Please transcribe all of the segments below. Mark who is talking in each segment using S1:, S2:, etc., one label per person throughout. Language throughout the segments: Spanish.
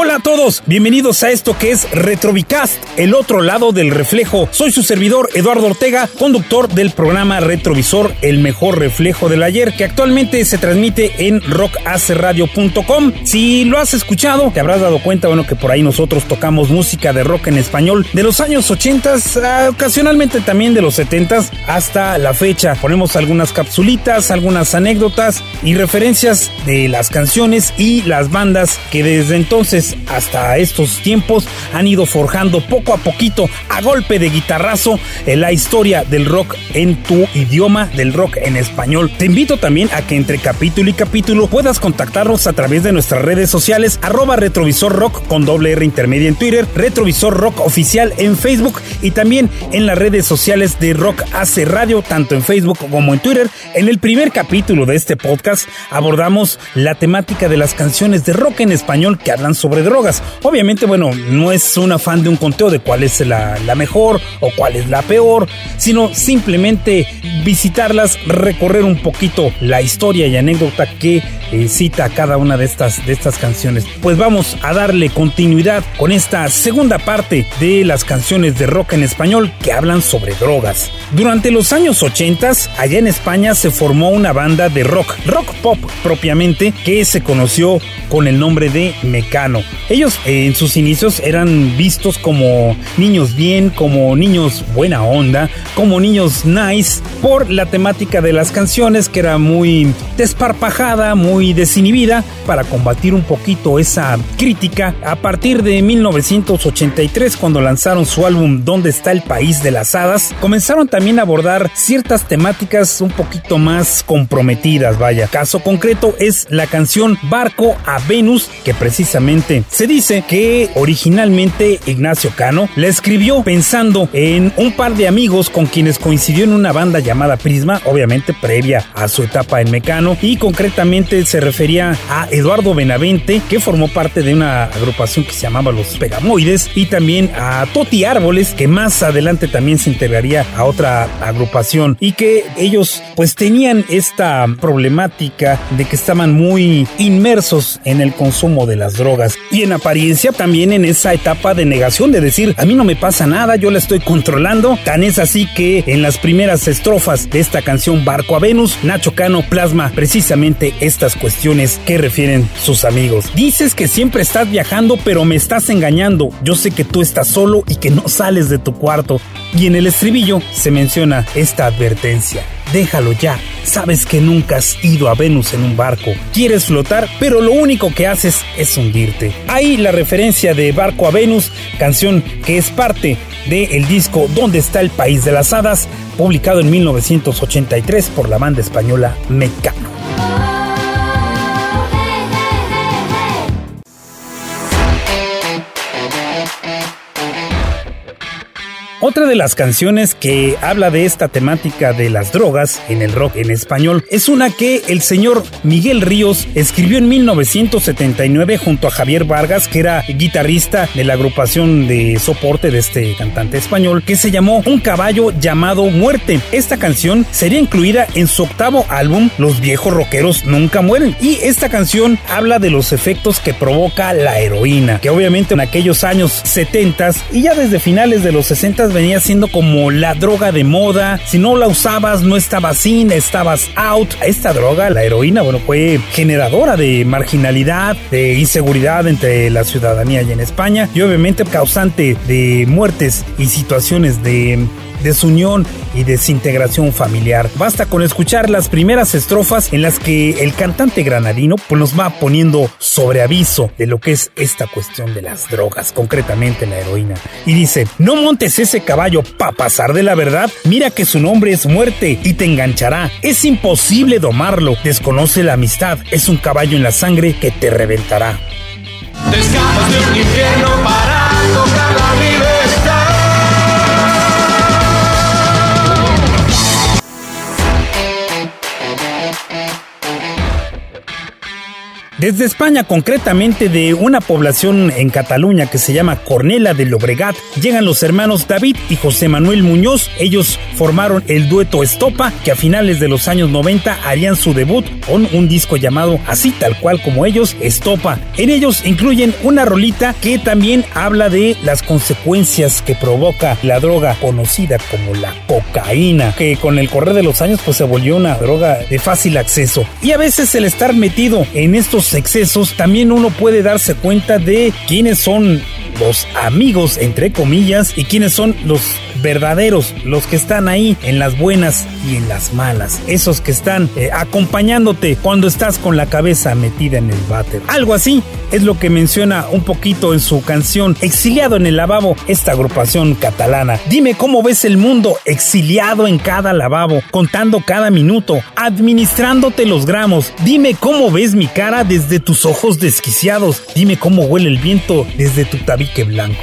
S1: Hola a todos, bienvenidos a esto que es Retrovicast, el otro lado del reflejo. Soy su servidor Eduardo Ortega, conductor del programa Retrovisor, el mejor reflejo del ayer, que actualmente se transmite en rockaceradio.com. Si lo has escuchado, te habrás dado cuenta, bueno, que por ahí nosotros tocamos música de rock en español de los años 80, ah, ocasionalmente también de los 70 hasta la fecha. Ponemos algunas capsulitas, algunas anécdotas y referencias de las canciones y las bandas que desde entonces hasta estos tiempos han ido forjando poco a poquito a golpe de guitarrazo en la historia del rock en tu idioma, del rock en español. Te invito también a que entre capítulo y capítulo puedas contactarnos a través de nuestras redes sociales arroba retrovisor rock con doble R intermedia en Twitter, retrovisor rock oficial en Facebook y también en las redes sociales de Rock Hace Radio, tanto en Facebook como en Twitter. En el primer capítulo de este podcast abordamos la temática de las canciones de rock en español que hablan sobre drogas. Obviamente, bueno, no es un afán de un conteo de cuál es la, la mejor o cuál es la peor, sino simplemente visitarlas, recorrer un poquito la historia y anécdota que eh, cita cada una de estas, de estas canciones. Pues vamos a darle continuidad con esta segunda parte de las canciones de rock en español que hablan sobre drogas. Durante los años 80, allá en España se formó una banda de rock, rock pop propiamente, que se conoció con el nombre de Mecano. Ellos eh, en sus inicios eran vistos como niños bien, como niños buena onda, como niños nice, por la temática de las canciones que era muy desparpajada, muy desinhibida, para combatir un poquito esa crítica. A partir de 1983, cuando lanzaron su álbum ¿Dónde está el país de las hadas? Comenzaron también a abordar ciertas temáticas un poquito más comprometidas, vaya. Caso concreto es la canción Barco a Venus, que precisamente se dice que originalmente Ignacio Cano la escribió pensando en un par de amigos con quienes coincidió en una banda llamada Prisma, obviamente previa a su etapa en Mecano, y concretamente se refería a Eduardo Benavente, que formó parte de una agrupación que se llamaba Los Pegamoides, y también a Toti Árboles, que más adelante también se integraría a otra agrupación, y que ellos pues tenían esta problemática de que estaban muy inmersos en el consumo de las drogas y en apariencia también en esa etapa de negación de decir a mí no me pasa nada, yo la estoy controlando. Tan es así que en las primeras estrofas de esta canción Barco a Venus, Nacho Cano plasma precisamente estas cuestiones que refieren sus amigos. Dices que siempre estás viajando pero me estás engañando. Yo sé que tú estás solo y que no sales de tu cuarto. Y en el estribillo se menciona esta advertencia. Déjalo ya. Sabes que nunca has ido a Venus en un barco. Quieres flotar, pero lo único que haces es hundirte. Ahí la referencia de Barco a Venus, canción que es parte del disco ¿Dónde está el país de las hadas? publicado en 1983 por la banda española Mecano. Otra de las canciones que habla de esta temática de las drogas en el rock en español es una que el señor Miguel Ríos escribió en 1979 junto a Javier Vargas, que era guitarrista de la agrupación de soporte de este cantante español, que se llamó Un caballo llamado Muerte. Esta canción sería incluida en su octavo álbum Los viejos rockeros nunca mueren y esta canción habla de los efectos que provoca la heroína, que obviamente en aquellos años 70 y ya desde finales de los 60 venía siendo como la droga de moda. Si no la usabas, no estabas in, estabas out. Esta droga, la heroína, bueno, fue generadora de marginalidad, de inseguridad entre la ciudadanía y en España. Y obviamente causante de muertes y situaciones de desunión y desintegración familiar. Basta con escuchar las primeras estrofas en las que el cantante granadino pues nos va poniendo sobre aviso de lo que es esta cuestión de las drogas, concretamente la heroína. Y dice, no montes ese caballo para pasar de la verdad, mira que su nombre es muerte y te enganchará. Es imposible domarlo, desconoce la amistad, es un caballo en la sangre que te reventará.
S2: Te de un infierno para tocar
S1: Desde España, concretamente de una población en Cataluña que se llama Cornela de Lobregat, llegan los hermanos David y José Manuel Muñoz. Ellos formaron el dueto Estopa, que a finales de los años 90 harían su debut con un disco llamado así tal cual como ellos, Estopa. En ellos incluyen una rolita que también habla de las consecuencias que provoca la droga conocida como la cocaína, que con el correr de los años pues se volvió una droga de fácil acceso. Y a veces el estar metido en estos excesos, también uno puede darse cuenta de quiénes son los amigos, entre comillas, y quiénes son los verdaderos, los que están ahí en las buenas y en las malas, esos que están eh, acompañándote cuando estás con la cabeza metida en el váter. Algo así es lo que menciona un poquito en su canción Exiliado en el lavabo, esta agrupación catalana. Dime cómo ves el mundo exiliado en cada lavabo, contando cada minuto, administrándote los gramos. Dime cómo ves mi cara desde tus ojos desquiciados. Dime cómo huele el viento desde tu tabique blanco.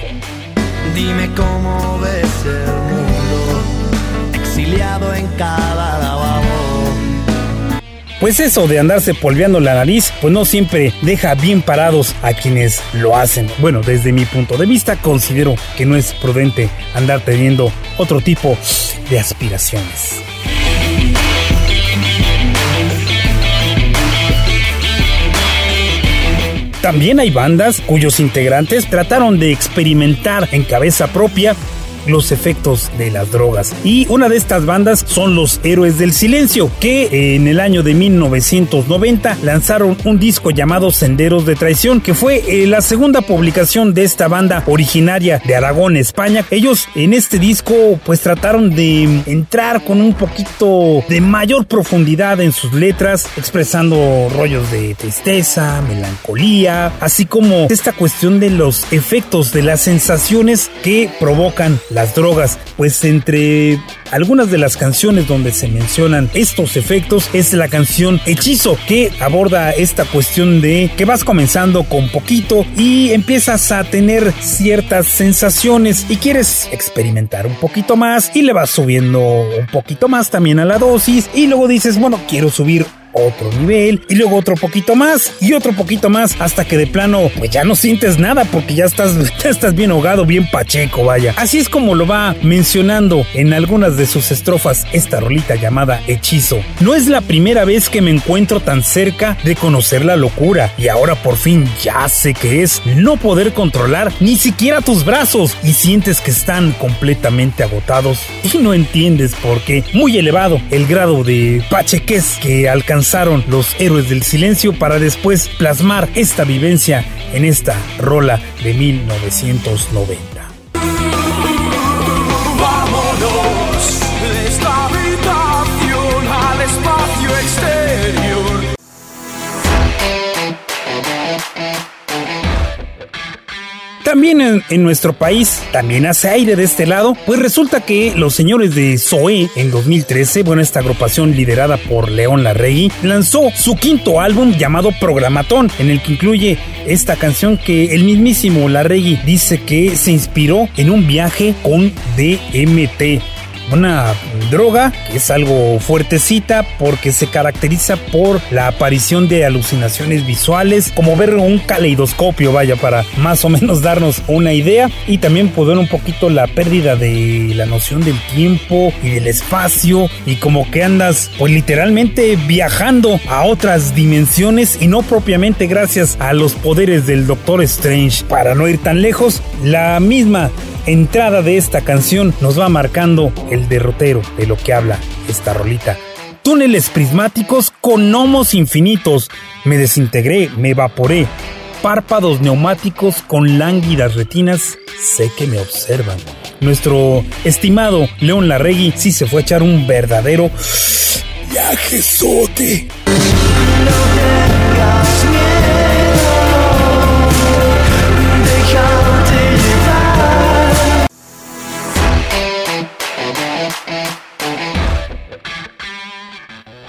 S3: Dime cómo ves el mundo, exiliado en cada lavabo.
S1: Pues eso de andarse polveando la nariz, pues no siempre deja bien parados a quienes lo hacen. Bueno, desde mi punto de vista considero que no es prudente andar teniendo otro tipo de aspiraciones. También hay bandas cuyos integrantes trataron de experimentar en cabeza propia los efectos de las drogas. Y una de estas bandas son los Héroes del Silencio, que en el año de 1990 lanzaron un disco llamado Senderos de Traición, que fue eh, la segunda publicación de esta banda originaria de Aragón, España. Ellos en este disco pues trataron de entrar con un poquito de mayor profundidad en sus letras, expresando rollos de tristeza, melancolía, así como esta cuestión de los efectos, de las sensaciones que provocan las drogas, pues entre algunas de las canciones donde se mencionan estos efectos es la canción Hechizo, que aborda esta cuestión de que vas comenzando con poquito y empiezas a tener ciertas sensaciones y quieres experimentar un poquito más y le vas subiendo un poquito más también a la dosis y luego dices, bueno, quiero subir otro nivel y luego otro poquito más y otro poquito más hasta que de plano pues ya no sientes nada porque ya estás, ya estás bien ahogado, bien pacheco, vaya. Así es como lo va mencionando en algunas de sus estrofas esta rolita llamada Hechizo. No es la primera vez que me encuentro tan cerca de conocer la locura y ahora por fin ya sé que es no poder controlar ni siquiera tus brazos y sientes que están completamente agotados y no entiendes por qué. Muy elevado el grado de pachequez que los héroes del silencio para después plasmar esta vivencia en esta rola de 1990. También en, nuestro país, también hace aire de este lado, pues resulta que los señores de Zoe en 2013, bueno, esta agrupación liderada por León Larregui, lanzó su quinto álbum llamado Programatón, en el que incluye esta canción que el mismísimo Larregui dice que se inspiró en un viaje con DMT una droga que es algo fuertecita porque se caracteriza por la aparición de alucinaciones visuales, como ver un caleidoscopio, vaya, para más o menos darnos una idea y también poder un poquito la pérdida de la noción del tiempo y del espacio y como que andas pues literalmente viajando a otras dimensiones y no propiamente gracias a los poderes del Doctor Strange. Para no ir tan lejos, la misma entrada de esta canción nos va marcando el derrotero de lo que habla esta rolita. Túneles prismáticos con gnomos infinitos. Me desintegré, me evaporé. Párpados neumáticos con lánguidas retinas. Sé que me observan. Nuestro estimado León Larregui sí se fue a echar un verdadero viajezote.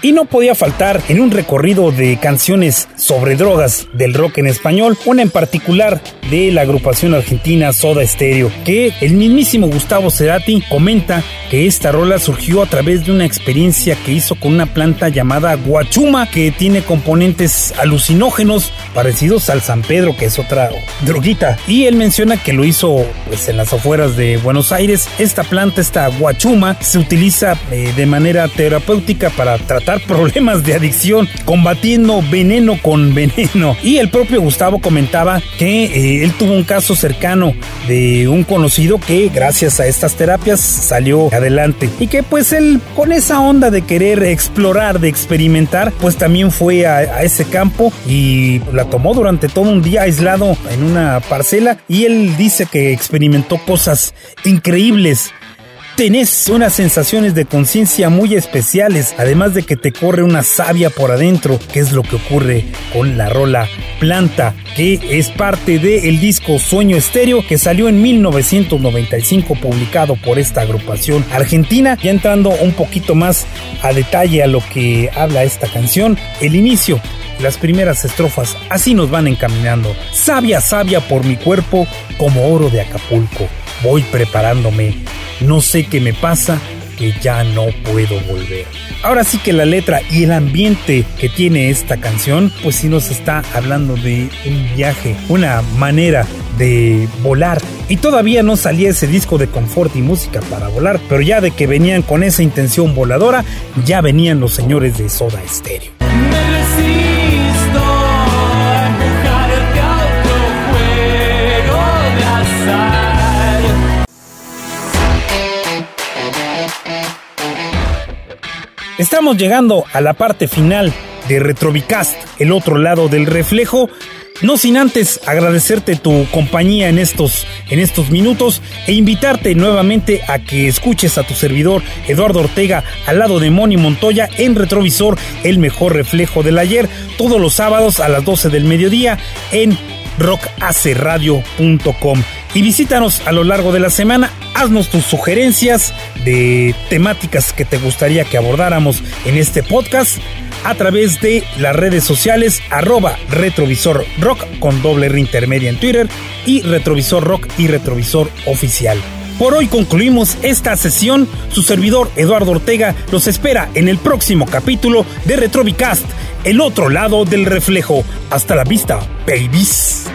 S1: Y no podía faltar en un recorrido de canciones sobre drogas del rock en español, una en particular de la agrupación argentina Soda Stereo, que el mismísimo Gustavo Cerati comenta que esta rola surgió a través de una experiencia que hizo con una planta llamada guachuma que tiene componentes alucinógenos parecidos al San Pedro que es otra droguita. Y él menciona que lo hizo pues en las afueras de Buenos Aires. Esta planta esta guachuma se utiliza eh, de manera terapéutica para tratar problemas de adicción combatiendo veneno con veneno. Y el propio Gustavo comentaba que eh, él tuvo un caso cercano de un conocido que gracias a estas terapias salió adelante. Y que pues él con esa onda de querer explorar, de experimentar, pues también fue a, ese campo y la tomó durante todo un día aislado en una parcela. Y él dice que experimentó cosas increíbles tenés unas sensaciones de conciencia muy especiales, además de que te corre una savia por adentro, que es lo que ocurre con la rola Planta, que es parte del disco Sueño Estéreo, que salió en 1995, publicado por esta agrupación argentina. Ya entrando un poquito más a detalle a lo que habla esta canción, el inicio las primeras estrofas así nos van encaminando. Sabia, sabia por mi cuerpo, como oro de Acapulco. Voy preparándome no sé qué me pasa, que ya no puedo volver. Ahora sí que la letra y el ambiente que tiene esta canción, pues sí nos está hablando de un viaje, una manera de volar. Y todavía no salía ese disco de confort y música para volar, pero ya de que venían con esa intención voladora, ya venían los señores de Soda Stereo. Estamos llegando a la parte final de Retrovicast, el otro lado del reflejo. No sin antes agradecerte tu compañía en estos, en estos minutos e invitarte nuevamente a que escuches a tu servidor Eduardo Ortega al lado de Moni Montoya en Retrovisor, el mejor reflejo del ayer, todos los sábados a las 12 del mediodía en rockaceradio.com. Y visítanos a lo largo de la semana, haznos tus sugerencias de temáticas que te gustaría que abordáramos en este podcast a través de las redes sociales arroba retrovisor rock con doble R intermedia en Twitter y retrovisor rock y retrovisor oficial. Por hoy concluimos esta sesión. Su servidor Eduardo Ortega los espera en el próximo capítulo de Retrovicast, el otro lado del reflejo. Hasta la vista, babies.